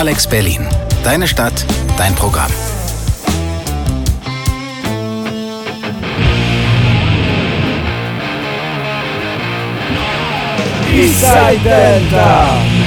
Alex Berlin. Deine Stadt, dein Programm. Eastside Delta.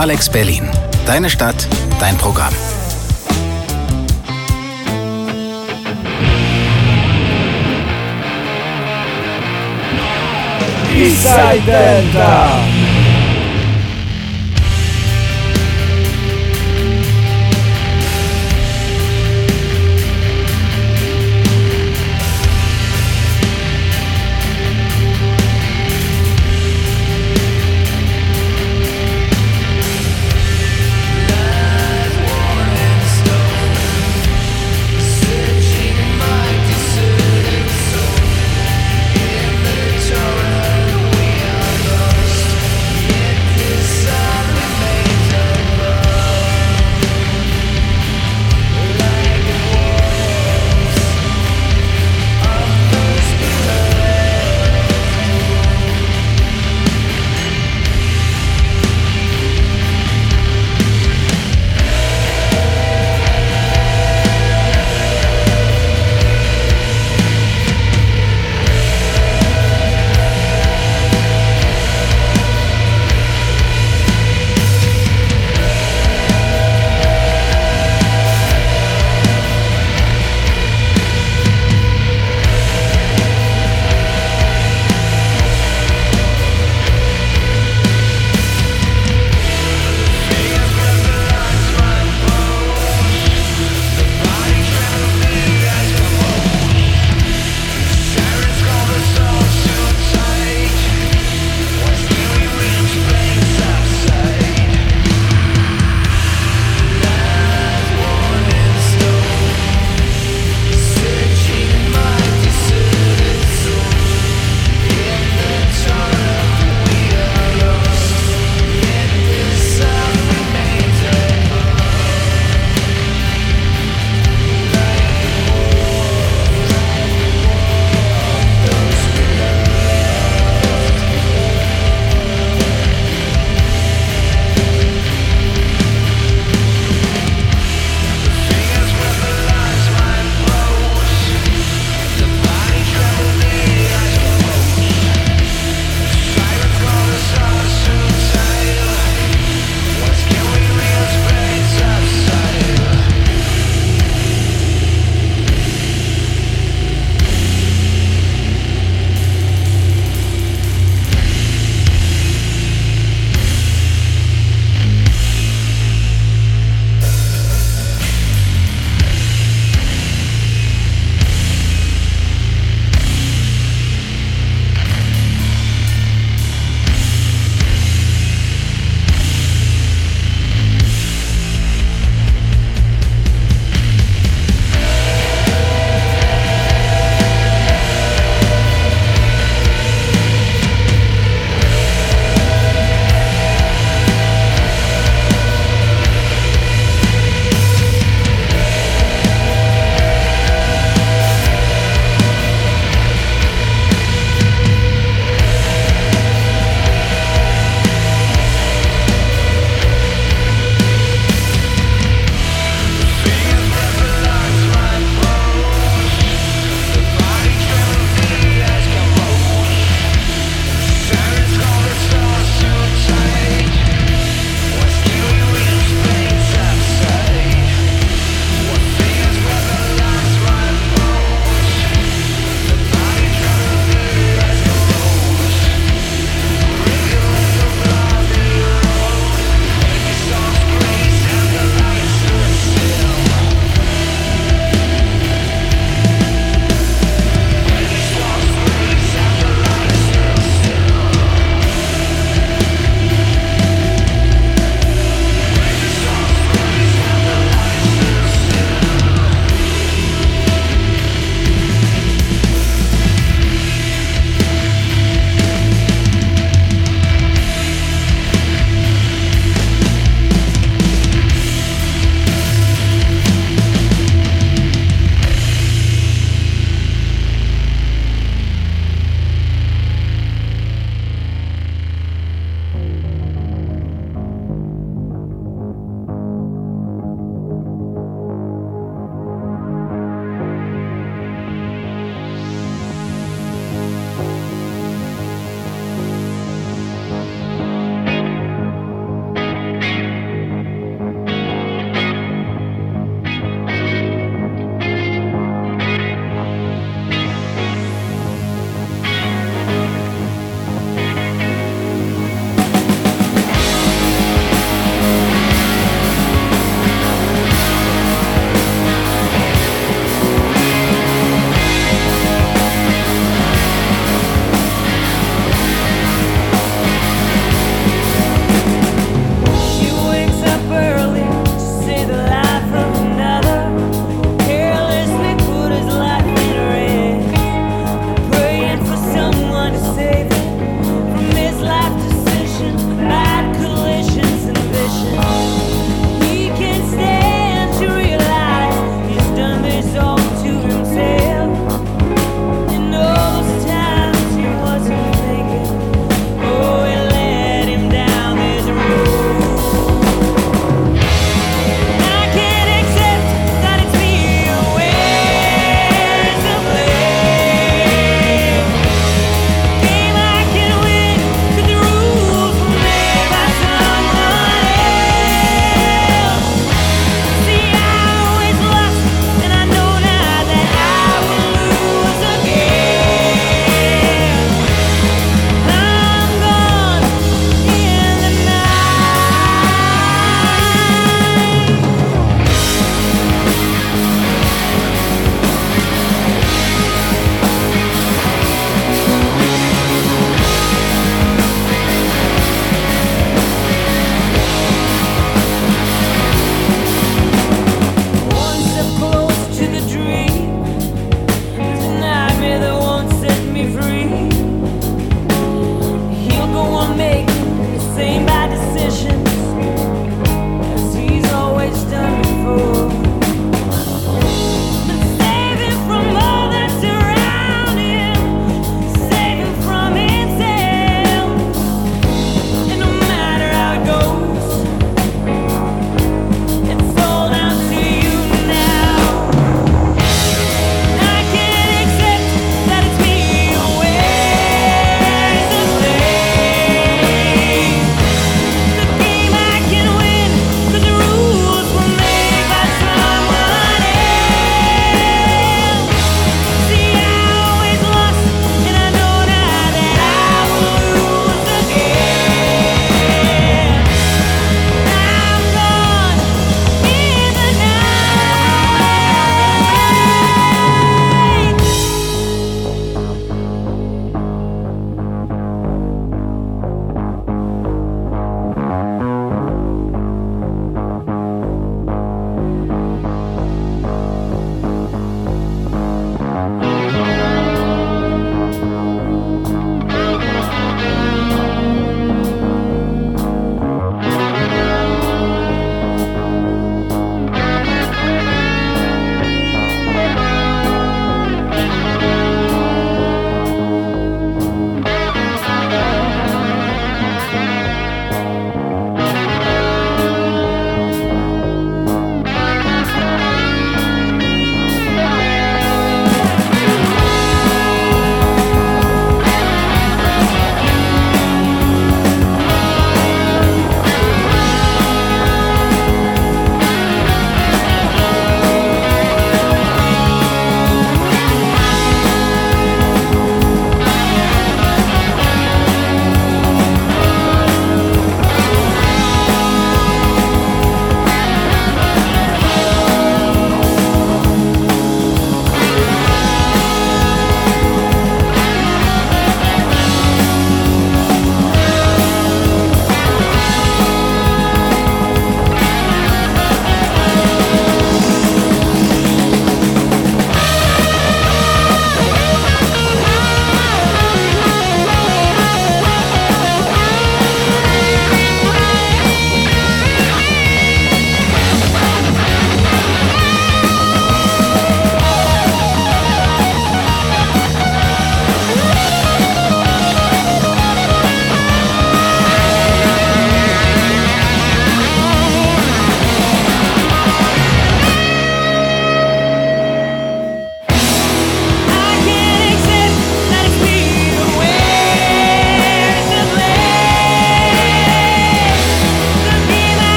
Alex Berlin. Deine Stadt, dein Programm. Eastside Delta.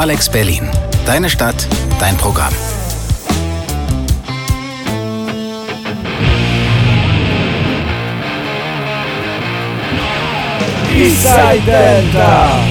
Alex Berlin. Deine Stadt, dein Programm. Eastside Delta.